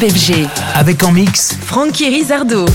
FG. Avec en mix Francky Rizardo.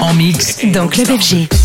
En mix dans Club FG.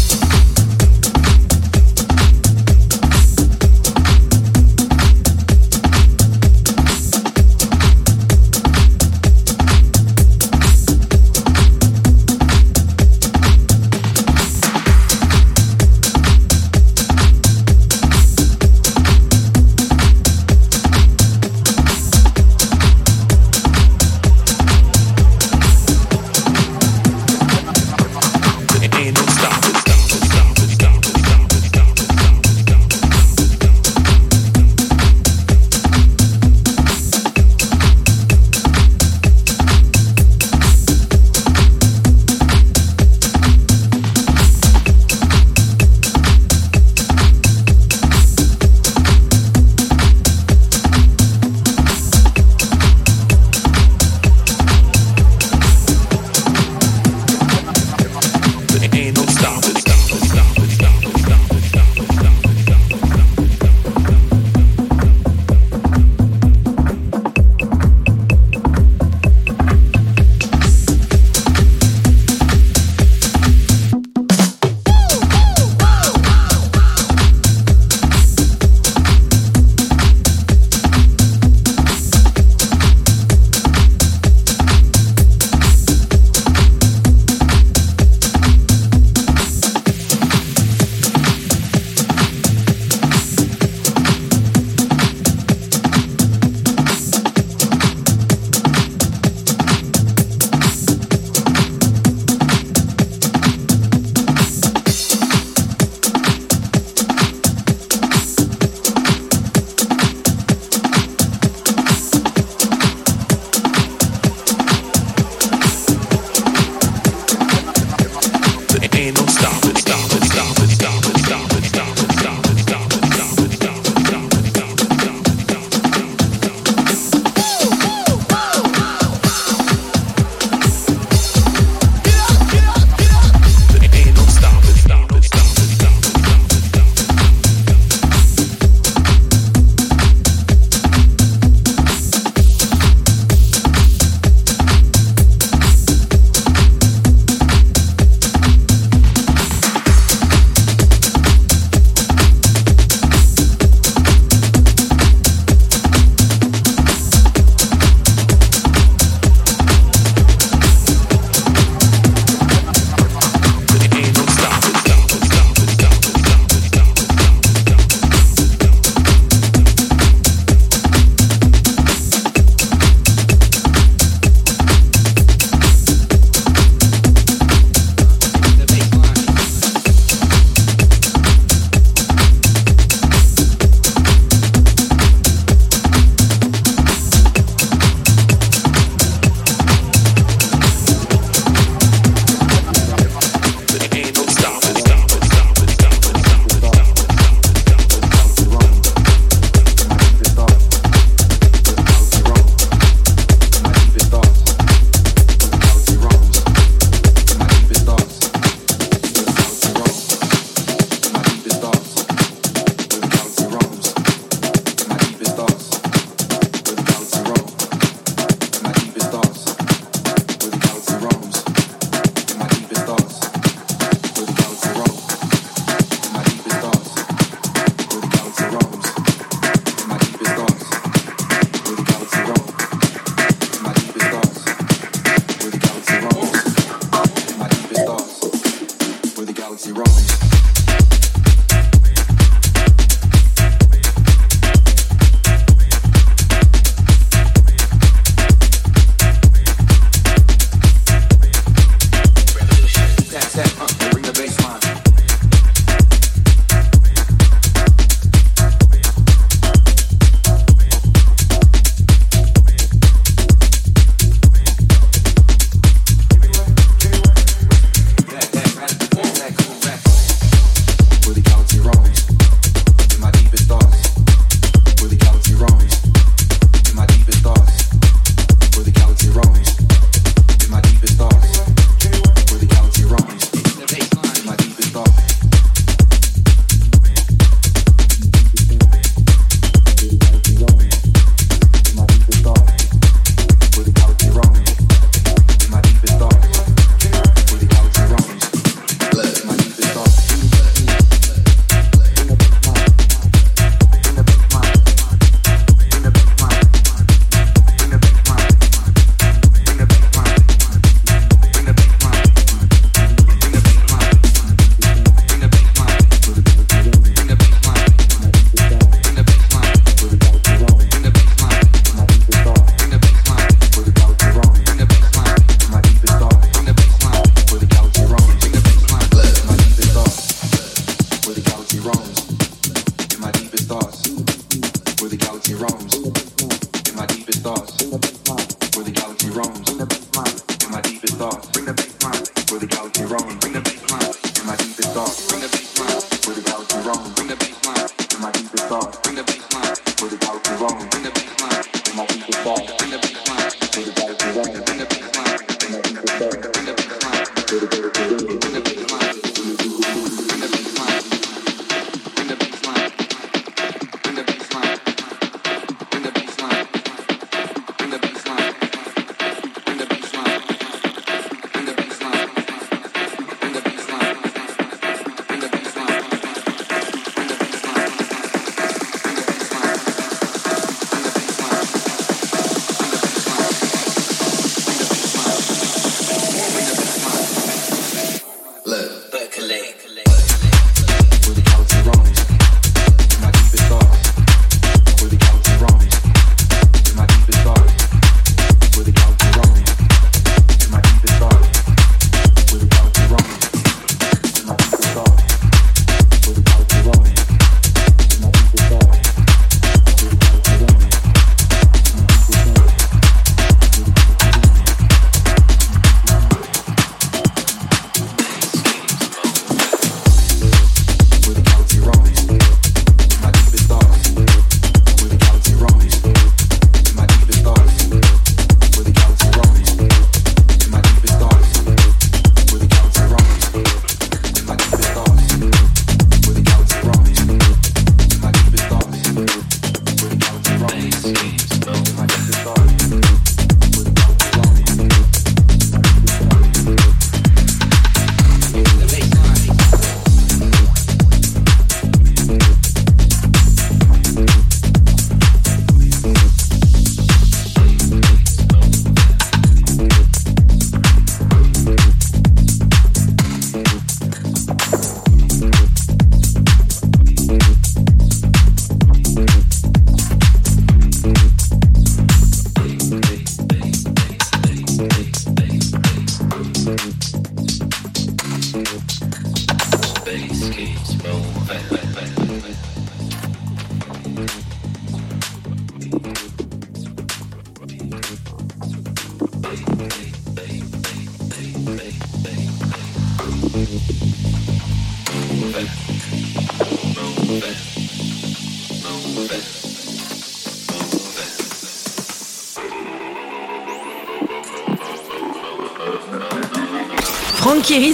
Thierry.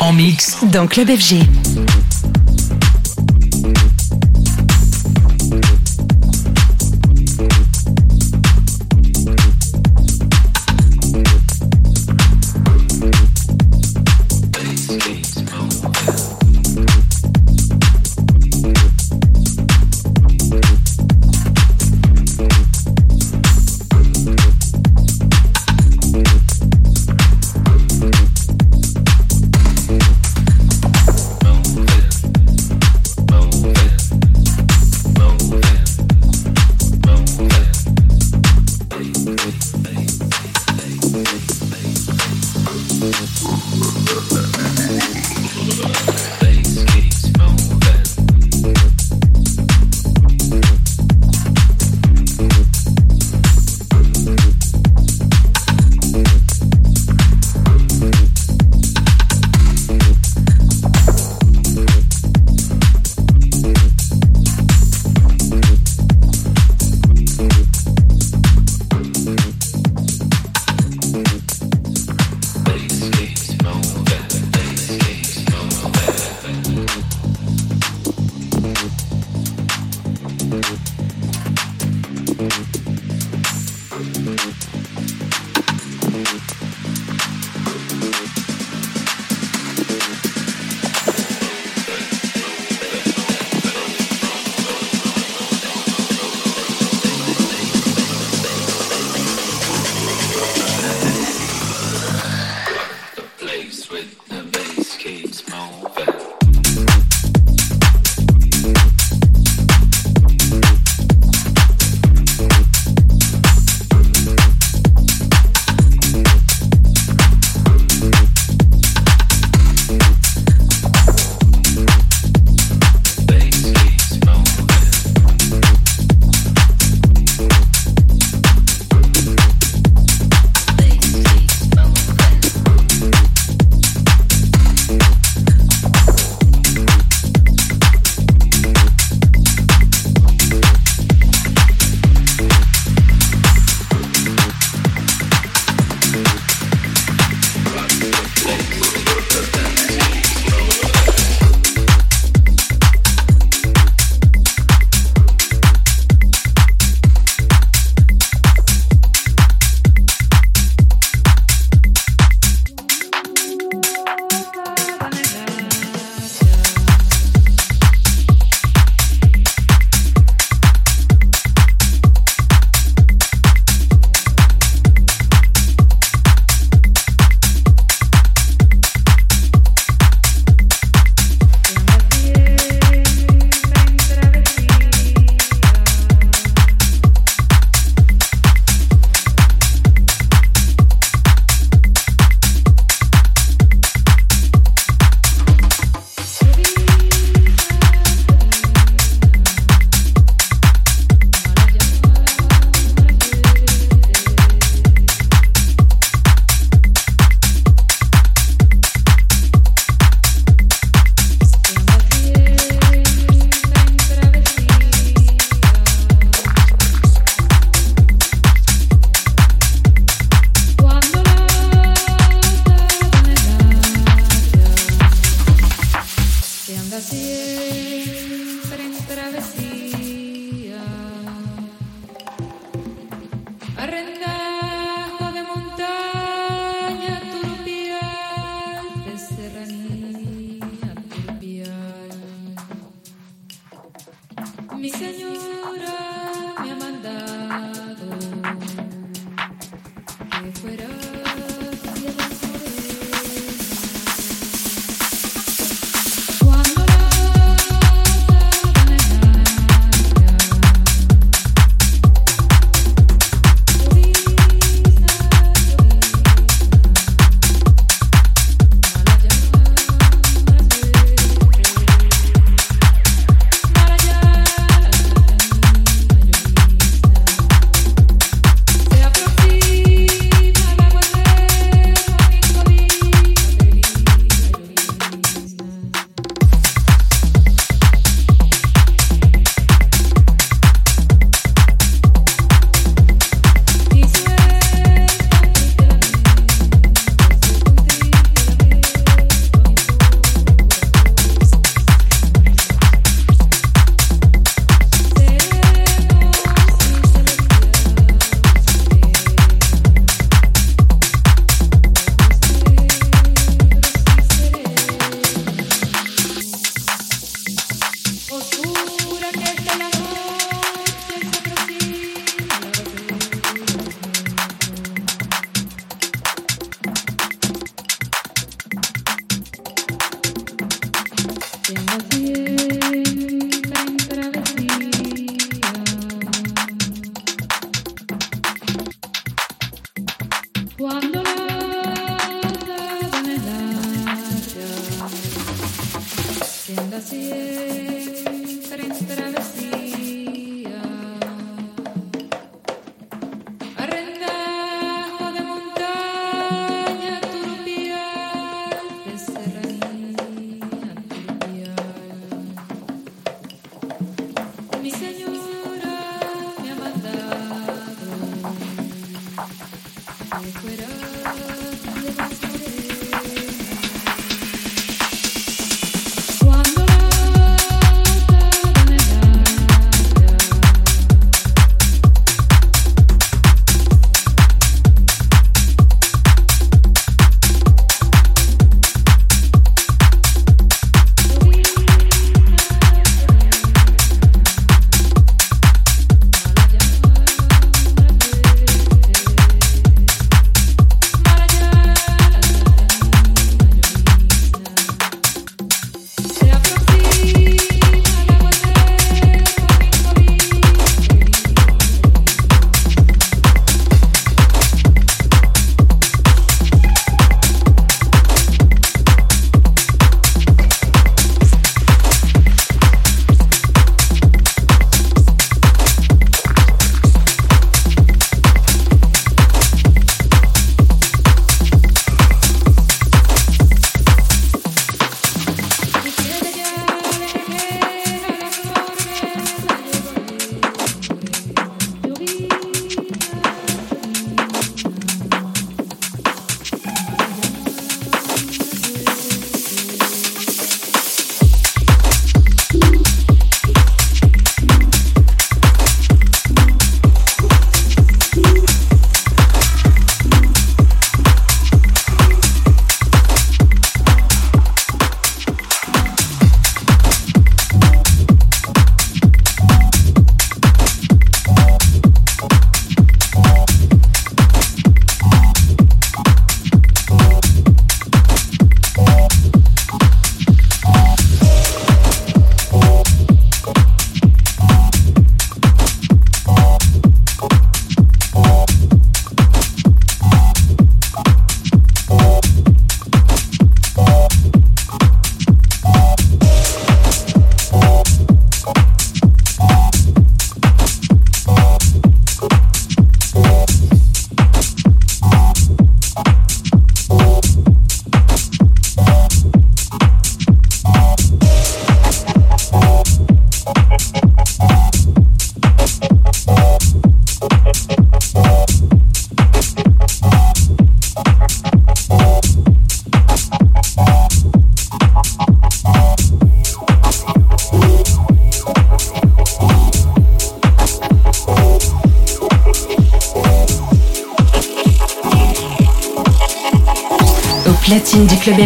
En mix. Dans Club FG.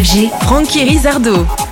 Frankie Rizardo.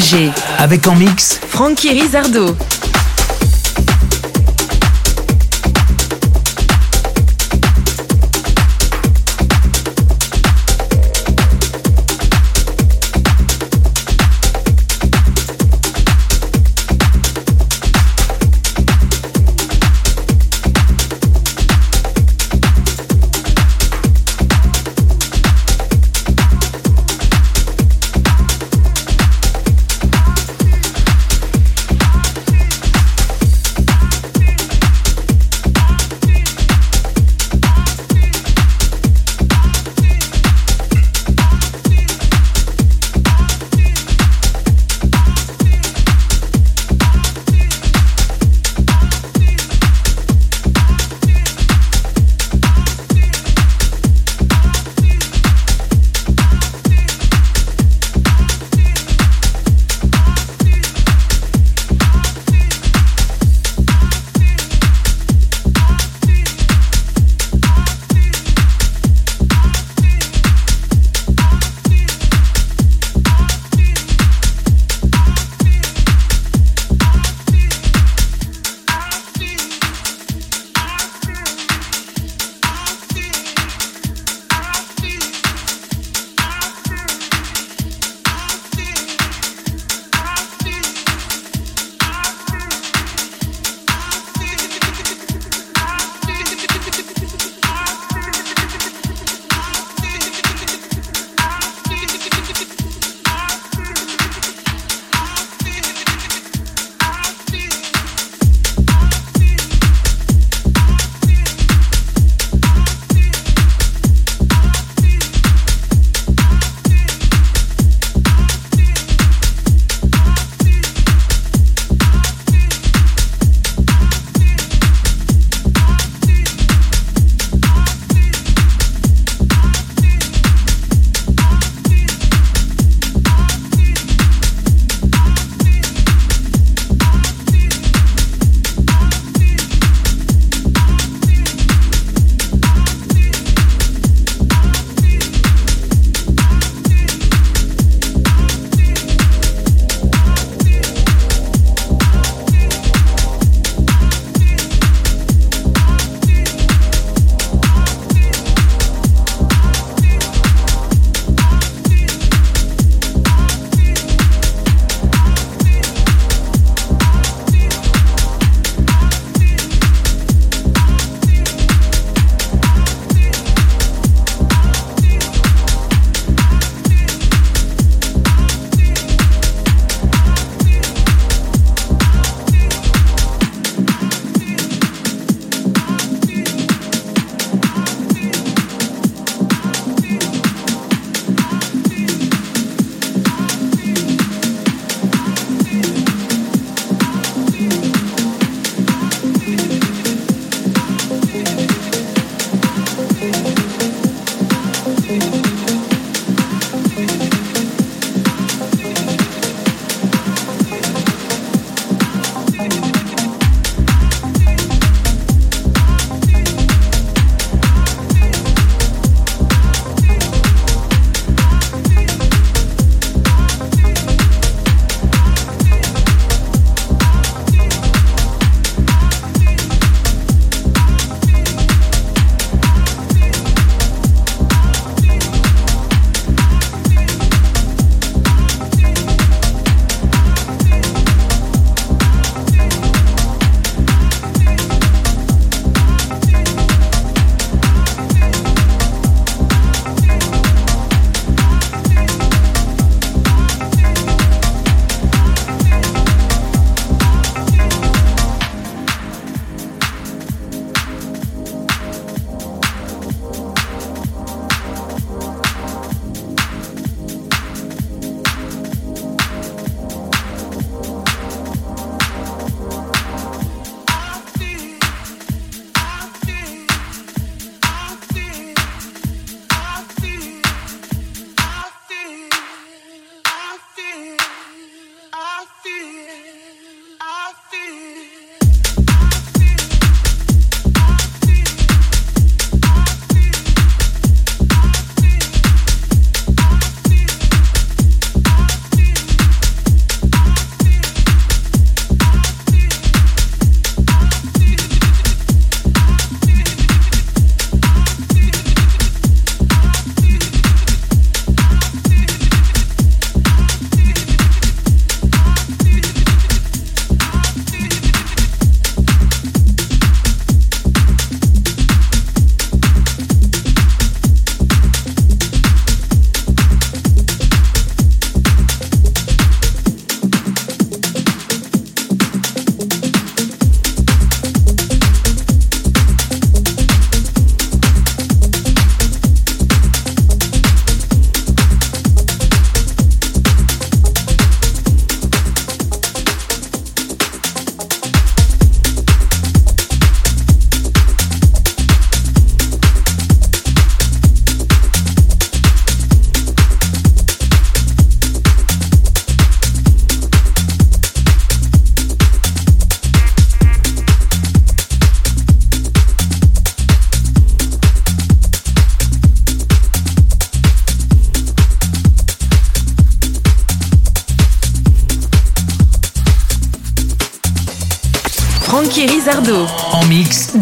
FG. Avec en mix Frankie Rizardo.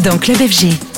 Dans Club FG.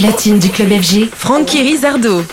Platine du club FG, Francky Rizardo.